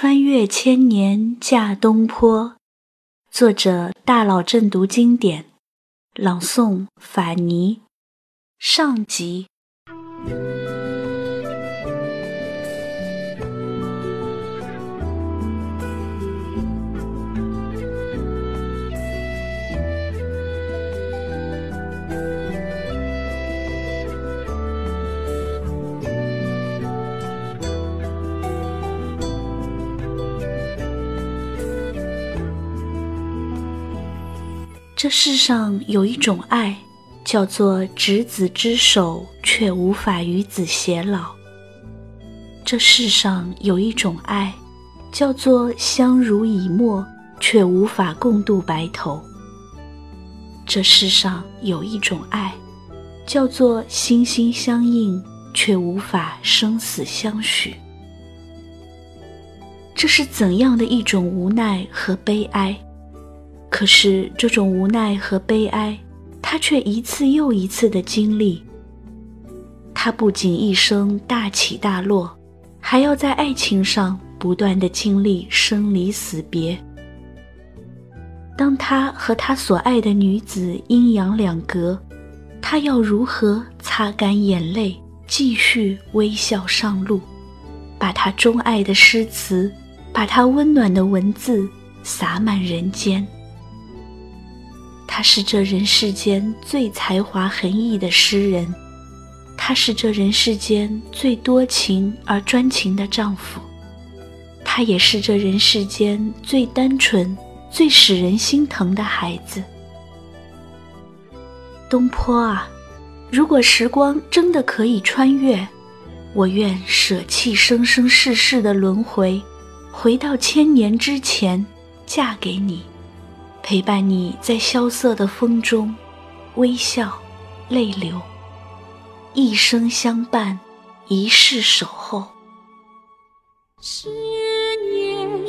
穿越千年嫁东坡，作者大佬正读经典，朗诵法尼，上集。这世上有一种爱，叫做执子之手，却无法与子偕老。这世上有一种爱，叫做相濡以沫，却无法共度白头。这世上有一种爱，叫做心心相印，却无法生死相许。这是怎样的一种无奈和悲哀？可是这种无奈和悲哀，他却一次又一次的经历。他不仅一生大起大落，还要在爱情上不断的经历生离死别。当他和他所爱的女子阴阳两隔，他要如何擦干眼泪，继续微笑上路，把他钟爱的诗词，把他温暖的文字洒满人间？他是这人世间最才华横溢的诗人，他是这人世间最多情而专情的丈夫，他也是这人世间最单纯、最使人心疼的孩子。东坡啊，如果时光真的可以穿越，我愿舍弃生生世世的轮回，回到千年之前，嫁给你。陪伴你在萧瑟的风中，微笑，泪流，一生相伴，一世守候。十年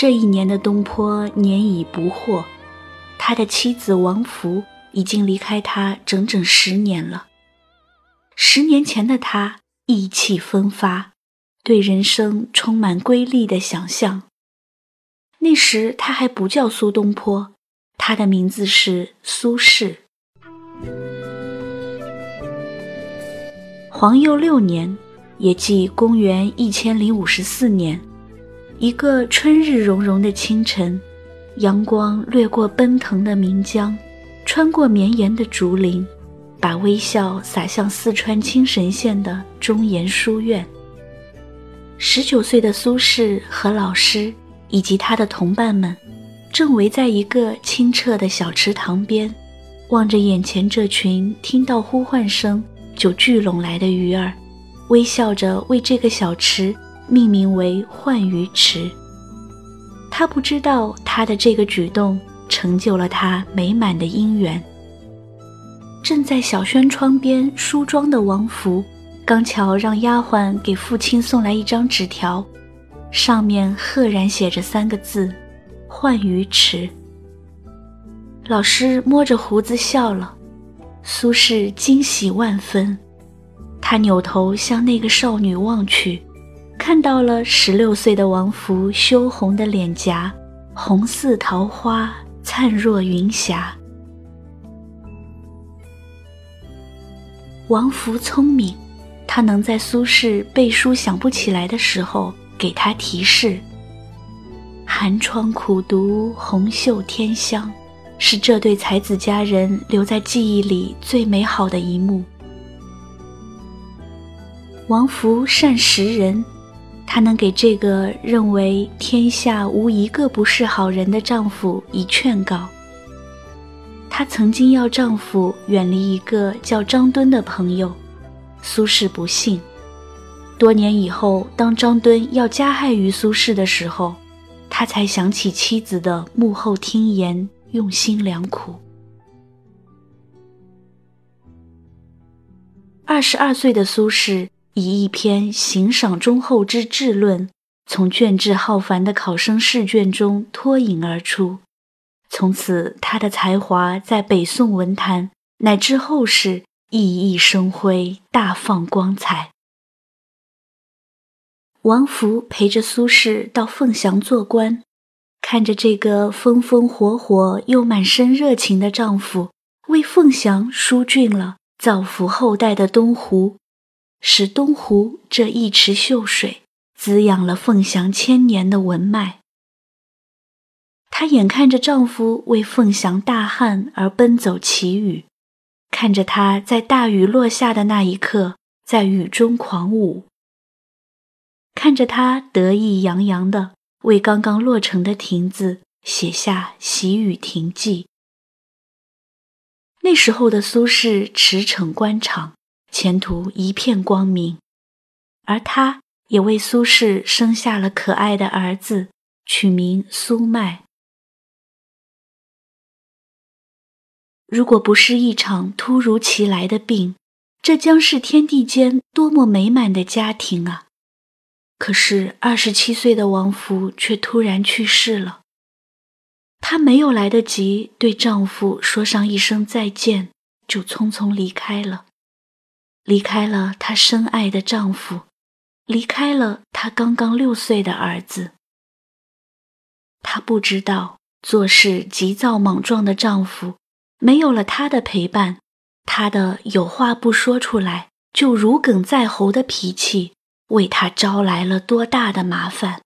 这一年的东坡年已不惑，他的妻子王弗已经离开他整整十年了。十年前的他。意气风发，对人生充满瑰丽的想象。那时他还不叫苏东坡，他的名字是苏轼。皇佑六年，也即公元一千零五十四年，一个春日融融的清晨，阳光掠过奔腾的岷江，穿过绵延的竹林。把微笑洒向四川青神县的中研书院。十九岁的苏轼和老师以及他的同伴们，正围在一个清澈的小池塘边，望着眼前这群听到呼唤声就聚拢来的鱼儿，微笑着为这个小池命名为浣鱼池。他不知道，他的这个举动成就了他美满的姻缘。正在小轩窗边梳妆的王福，刚巧让丫鬟给父亲送来一张纸条，上面赫然写着三个字：“浣鱼池。”老师摸着胡子笑了，苏轼惊喜万分，他扭头向那个少女望去，看到了十六岁的王福羞红的脸颊，红似桃花，灿若云霞。王福聪明，他能在苏轼背书想不起来的时候给他提示。寒窗苦读红袖添香，是这对才子佳人留在记忆里最美好的一幕。王福善识人，她能给这个认为天下无一个不是好人的丈夫以劝告。她曾经要丈夫远离一个叫张敦的朋友，苏轼不信。多年以后，当张敦要加害于苏轼的时候，他才想起妻子的幕后听言，用心良苦。二十二岁的苏轼以一篇行赏忠厚之治论，从卷帙浩繁的考生试卷中脱颖而出。从此，他的才华在北宋文坛乃至后世熠熠生辉，大放光彩。王弗陪着苏轼到凤翔做官，看着这个风风火火又满身热情的丈夫为凤翔疏浚了造福后代的东湖，使东湖这一池秀水滋养了凤翔千年的文脉。她眼看着丈夫为凤翔大旱而奔走祈雨，看着他在大雨落下的那一刻在雨中狂舞。看着他得意洋洋地为刚刚落成的亭子写下《喜雨亭记》。那时候的苏轼驰骋官场，前途一片光明，而他也为苏轼生下了可爱的儿子，取名苏迈。如果不是一场突如其来的病，这将是天地间多么美满的家庭啊！可是，二十七岁的王弗却突然去世了。她没有来得及对丈夫说上一声再见，就匆匆离开了，离开了她深爱的丈夫，离开了她刚刚六岁的儿子。她不知道，做事急躁莽撞的丈夫，没有了她的陪伴，他的有话不说出来就如鲠在喉的脾气。为他招来了多大的麻烦！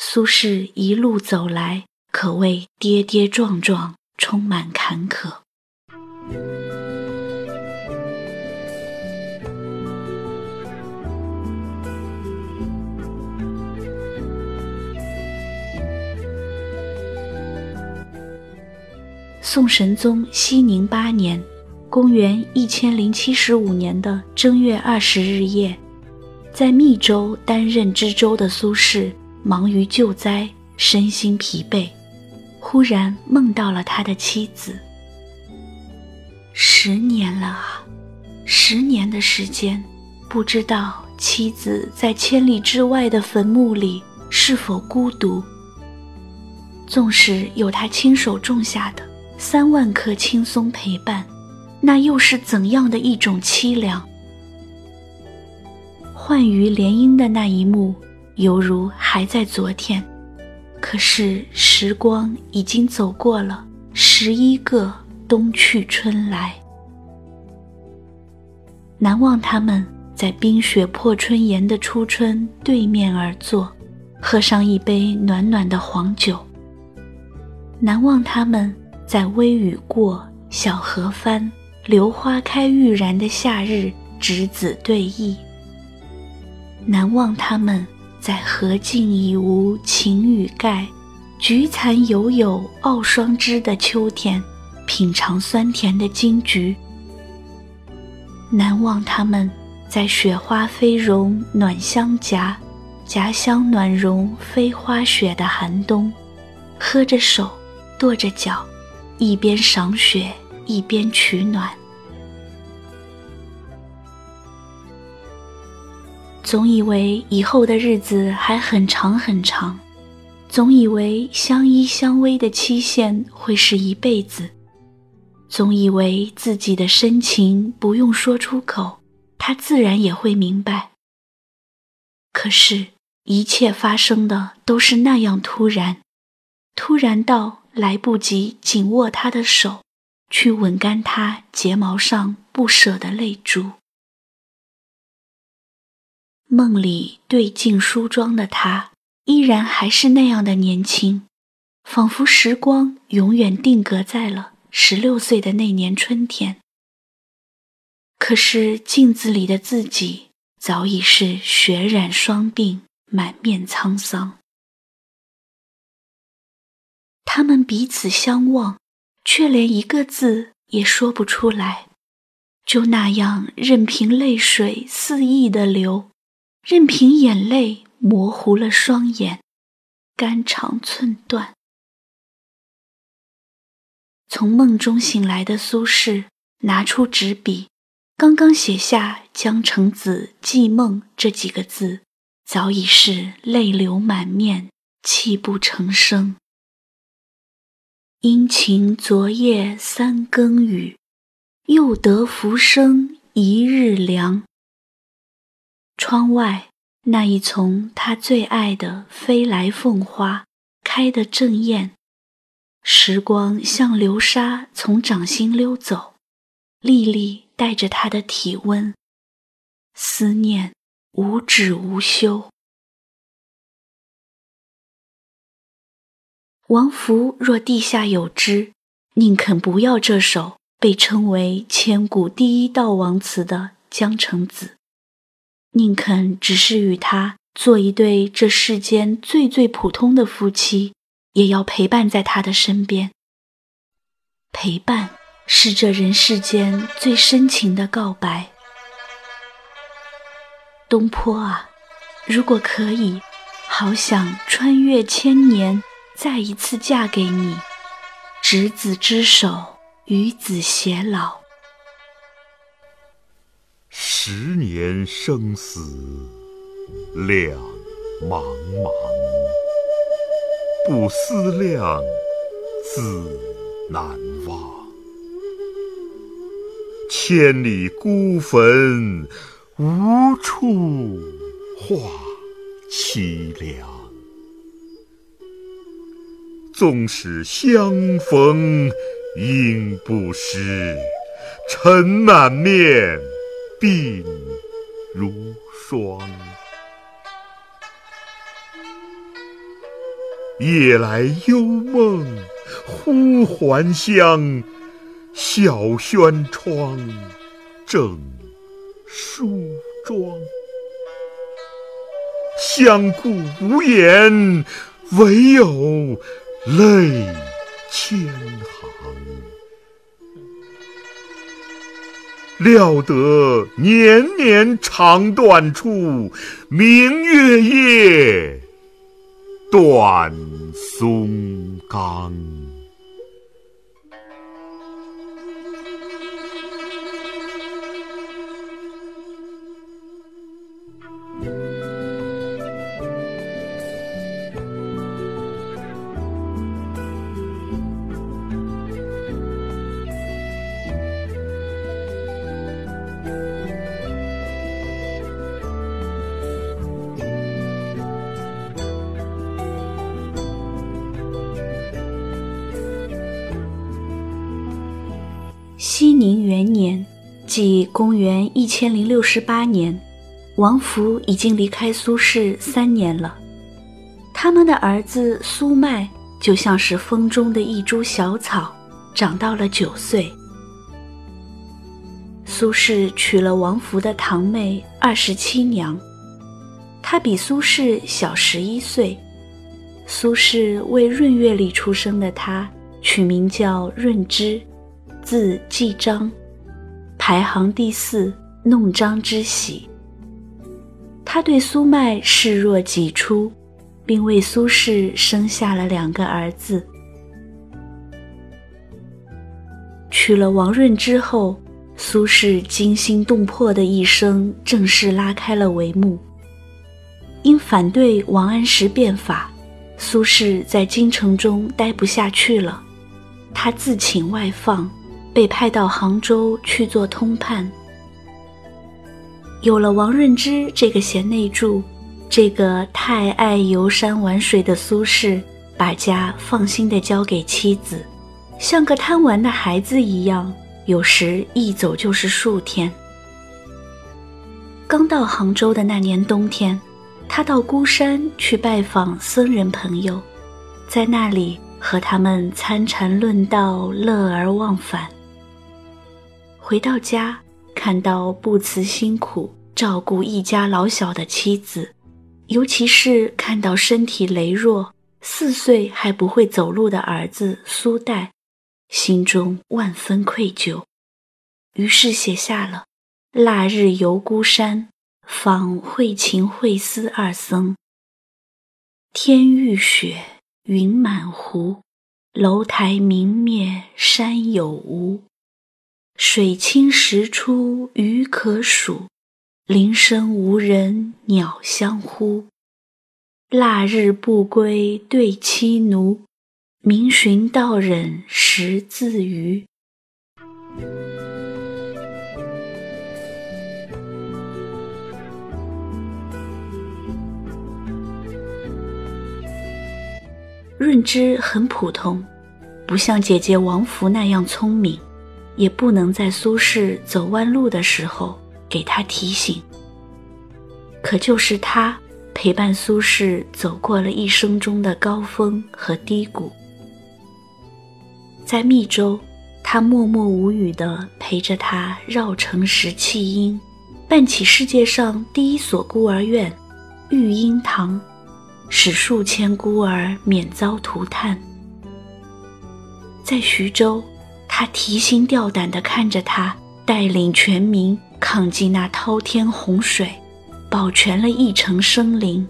苏轼一路走来，可谓跌跌撞撞，充满坎坷。宋神宗熙宁八年，公元一千零七十五年的正月二十日夜。在密州担任知州的苏轼忙于救灾，身心疲惫，忽然梦到了他的妻子。十年了啊，十年的时间，不知道妻子在千里之外的坟墓里是否孤独。纵使有他亲手种下的三万棵青松陪伴，那又是怎样的一种凄凉？幻鱼联姻的那一幕，犹如还在昨天。可是时光已经走过了十一个冬去春来，难忘他们在冰雪破春岩的初春对面而坐，喝上一杯暖暖的黄酒。难忘他们在微雨过、小河翻、榴花开欲燃的夏日执子对弈。难忘他们在荷尽已无擎雨盖，菊残犹有傲霜枝的秋天，品尝酸甜的金桔。难忘他们在雪花飞融暖香夹，夹香暖融飞花雪的寒冬，喝着手，跺着脚，一边赏雪，一边取暖。总以为以后的日子还很长很长，总以为相依相偎的期限会是一辈子，总以为自己的深情不用说出口，他自然也会明白。可是，一切发生的都是那样突然，突然到来不及紧握他的手，去吻干他睫毛上不舍的泪珠。梦里对镜梳妆的她，依然还是那样的年轻，仿佛时光永远定格在了十六岁的那年春天。可是镜子里的自己早已是血染双鬓，满面沧桑。他们彼此相望，却连一个字也说不出来，就那样任凭泪水肆意的流，任凭眼泪模糊了双眼，肝肠寸断。从梦中醒来的苏轼拿出纸笔，刚刚写下“江城子寄梦”这几个字，早已是泪流满面，泣不成声。阴晴昨夜三更雨，又得浮生一日凉。窗外那一丛他最爱的飞来凤花开得正艳，时光像流沙从掌心溜走，粒粒带着他的体温，思念无止无休。王弗若地下有知，宁肯不要这首被称为千古第一悼亡词的《江城子》，宁肯只是与他做一对这世间最最普通的夫妻，也要陪伴在他的身边。陪伴是这人世间最深情的告白。东坡啊，如果可以，好想穿越千年。再一次嫁给你，执子之手，与子偕老。十年生死两茫茫，不思量，自难忘。千里孤坟，无处话凄凉。纵使相逢应不识，尘满面，鬓如霜。夜来幽梦忽还乡，小轩窗，正梳妆。相顾无言，唯有。泪千行，料得年年肠断处，明月夜，短松冈。熙宁元年，即公元一千零六十八年，王弗已经离开苏轼三年了。他们的儿子苏迈就像是风中的一株小草，长到了九岁。苏轼娶了王弗的堂妹二十七娘，她比苏轼小十一岁。苏轼为闰月里出生的她取名叫闰之。字季章，排行第四，弄璋之喜。他对苏迈视若己出，并为苏轼生下了两个儿子。娶了王闰之后，苏轼惊心动魄的一生正式拉开了帷幕。因反对王安石变法，苏轼在京城中待不下去了，他自请外放。被派到杭州去做通判。有了王闰之这个贤内助，这个太爱游山玩水的苏轼，把家放心的交给妻子，像个贪玩的孩子一样，有时一走就是数天。刚到杭州的那年冬天，他到孤山去拜访僧人朋友，在那里和他们参禅论道，乐而忘返。回到家，看到不辞辛苦照顾一家老小的妻子，尤其是看到身体羸弱、四岁还不会走路的儿子苏代，心中万分愧疚，于是写下了“腊日游孤山，访惠勤惠思二僧。天欲雪，云满湖，楼台明灭山有无？水清石出鱼可数，林深无人鸟相呼。腊日不归对妻奴。”明寻道人识字余。润之很普通，不像姐姐王福那样聪明，也不能在苏轼走弯路的时候给他提醒。可就是他陪伴苏轼走过了一生中的高峰和低谷。在密州，他默默无语地陪着他绕城拾弃婴，办起世界上第一所孤儿院——育婴堂，使数千孤儿免遭涂炭。在徐州，他提心吊胆地看着他带领全民抗击那滔天洪水，保全了一城生灵，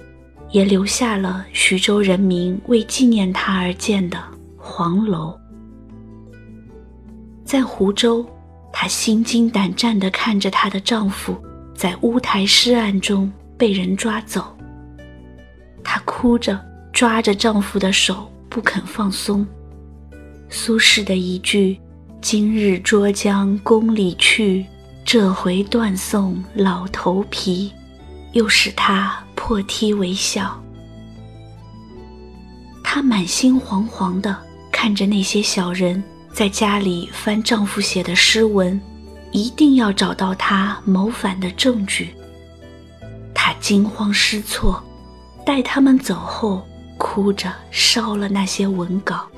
也留下了徐州人民为纪念他而建的黄楼。在湖州，她心惊胆战地看着她的丈夫在乌台诗案中被人抓走。她哭着抓着丈夫的手不肯放松。苏轼的一句“今日捉将宫里去，这回断送老头皮”，又使他破涕为笑。他满心惶惶地看着那些小人。在家里翻丈夫写的诗文，一定要找到他谋反的证据。他惊慌失措，待他们走后，哭着烧了那些文稿。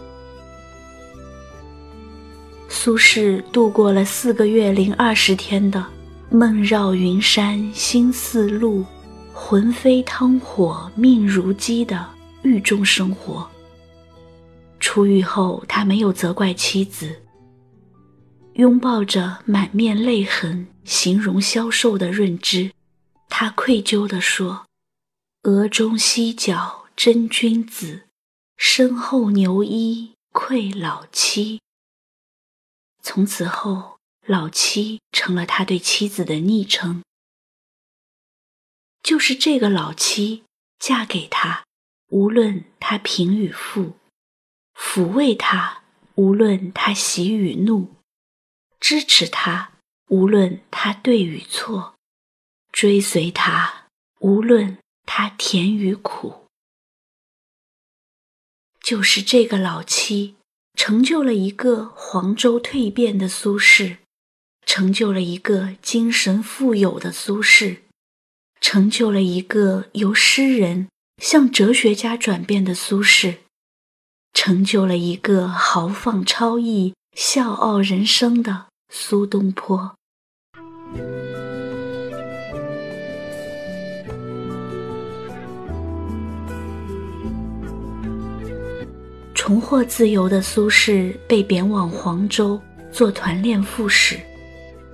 苏轼度过了四个月零二十天的梦绕云山心似鹿，魂飞汤火命如鸡的狱中生活。出狱后，他没有责怪妻子。拥抱着满面泪痕、形容消瘦的润之，他愧疚地说：“额中犀角真君子，身后牛衣愧老妻。”从此后，老妻成了他对妻子的昵称。就是这个老妻嫁给他，无论他贫与富。抚慰他，无论他喜与怒；支持他，无论他对与错；追随他，无论他甜与苦。就是这个老妻，成就了一个黄州蜕变的苏轼，成就了一个精神富有的苏轼，成就了一个由诗人向哲学家转变的苏轼。成就了一个豪放超逸、笑傲人生的苏东坡。重获自由的苏轼被贬往黄州做团练副使，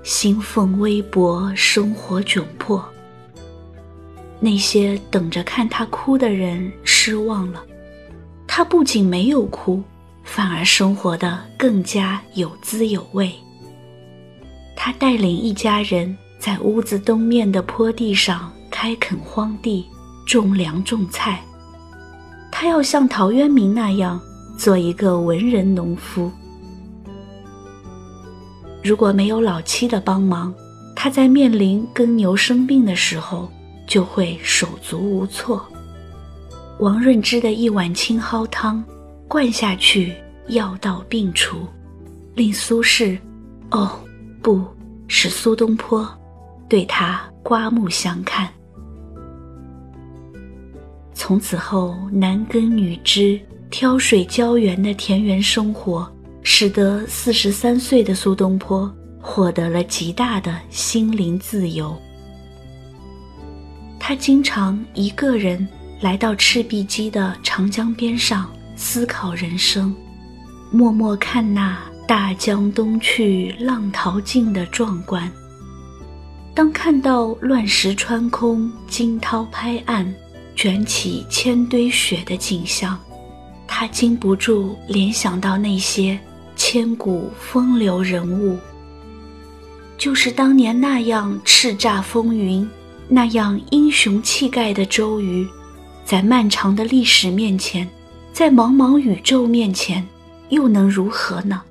薪俸微薄，生活窘迫。那些等着看他哭的人失望了。他不仅没有哭，反而生活的更加有滋有味。他带领一家人在屋子东面的坡地上开垦荒地，种粮种菜。他要像陶渊明那样做一个文人农夫。如果没有老妻的帮忙，他在面临耕牛生病的时候就会手足无措。王润之的一碗青蒿汤，灌下去，药到病除，令苏轼，哦，不是苏东坡，对他刮目相看。从此后，男耕女织、挑水浇园的田园生活，使得四十三岁的苏东坡获得了极大的心灵自由。他经常一个人。来到赤壁矶的长江边上，思考人生，默默看那大江东去，浪淘尽的壮观。当看到乱石穿空、惊涛拍岸、卷起千堆雪的景象，他禁不住联想到那些千古风流人物，就是当年那样叱咤风云、那样英雄气概的周瑜，在漫长的历史面前，在茫茫宇宙面前，又能如何呢？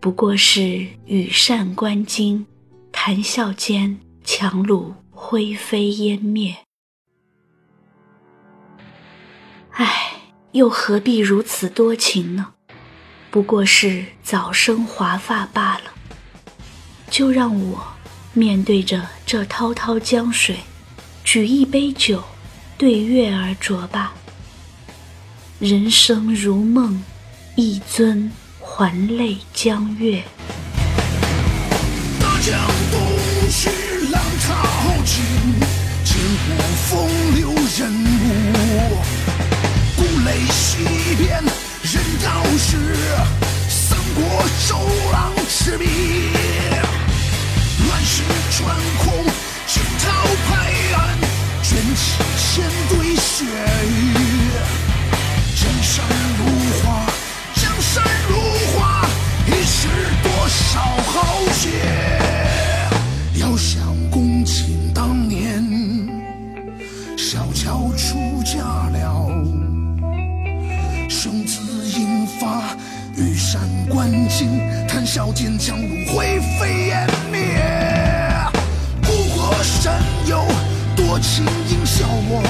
不过是羽扇纶巾。谈笑间，樯橹灰飞烟灭。唉，又何必如此多情呢？不过是早生华发罢了。就让我面对着这滔滔江水，举一杯酒，对月而酌吧。人生如梦，一尊还酹江月。大江东去，浪淘尽，千古风流人物。故垒西边，人道是三国周郎赤壁。乱石穿空，惊涛拍岸，卷起千堆雪雨。江山如画，江山如画，一时多少豪杰。笑间，樯橹灰飞烟灭。故国神游，多情应笑我